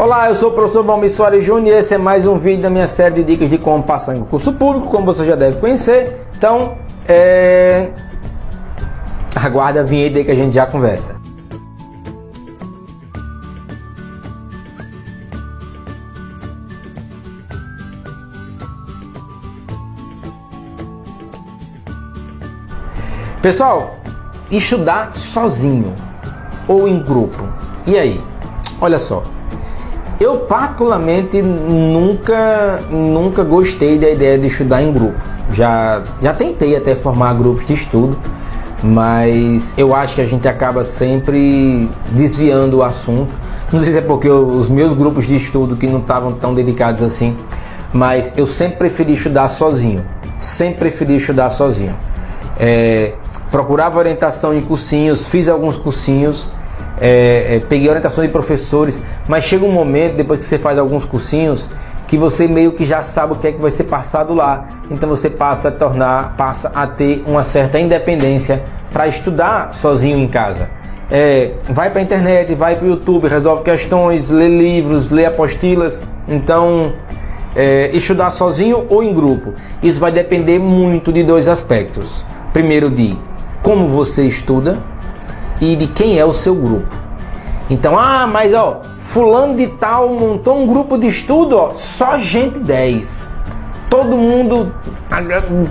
Olá, eu sou o professor Valmir Soares Júnior e esse é mais um vídeo da minha série de dicas de como passar em concurso público, como você já deve conhecer. Então, é... aguarda a vinheta aí que a gente já conversa. Pessoal, estudar sozinho ou em grupo. E aí? Olha só. Eu particularmente nunca nunca gostei da ideia de estudar em grupo. Já já tentei até formar grupos de estudo, mas eu acho que a gente acaba sempre desviando o assunto. Não sei se é porque os meus grupos de estudo que não estavam tão dedicados assim, mas eu sempre preferi estudar sozinho. Sempre preferi estudar sozinho. É, procurava orientação em cursinhos, fiz alguns cursinhos, é, é, peguei orientação de professores, mas chega um momento, depois que você faz alguns cursinhos, que você meio que já sabe o que é que vai ser passado lá. Então você passa a tornar, passa a ter uma certa independência para estudar sozinho em casa. É, vai para a internet, vai para o YouTube, resolve questões, lê livros, lê apostilas. Então, é, estudar sozinho ou em grupo. Isso vai depender muito de dois aspectos. Primeiro, de como você estuda e de quem é o seu grupo. Então, ah, mas ó, fulano de tal montou um grupo de estudo, ó, só gente 10. Todo mundo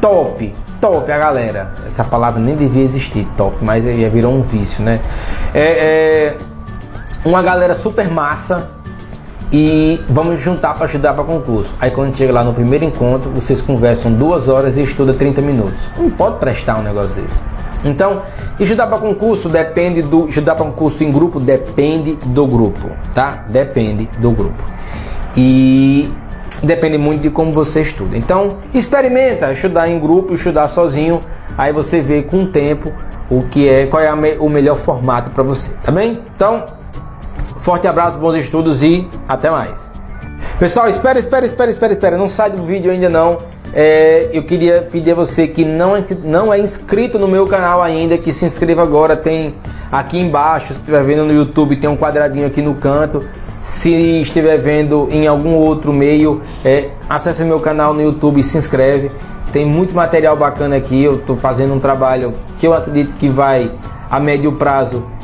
top, top a galera. Essa palavra nem devia existir, top, mas já virou um vício, né? É, é uma galera super massa e vamos juntar para estudar para concurso. Aí quando chega lá no primeiro encontro, vocês conversam duas horas e estuda 30 minutos. Não pode prestar um negócio desse. Então, estudar para concurso depende do. Estudar para concurso em grupo depende do grupo, tá? Depende do grupo. E depende muito de como você estuda. Então, experimenta estudar em grupo, estudar sozinho, aí você vê com o tempo o que é, qual é me, o melhor formato para você, tá bem? Então, forte abraço, bons estudos e até mais. Pessoal, espera, espera, espera, espera, espera, não sai do vídeo ainda não é, eu queria pedir a você que não é, não é inscrito no meu canal ainda, que se inscreva agora. Tem aqui embaixo, se estiver vendo no YouTube, tem um quadradinho aqui no canto. Se estiver vendo em algum outro meio, é, acesse meu canal no YouTube e se inscreve. Tem muito material bacana aqui. Eu estou fazendo um trabalho que eu acredito que vai a médio prazo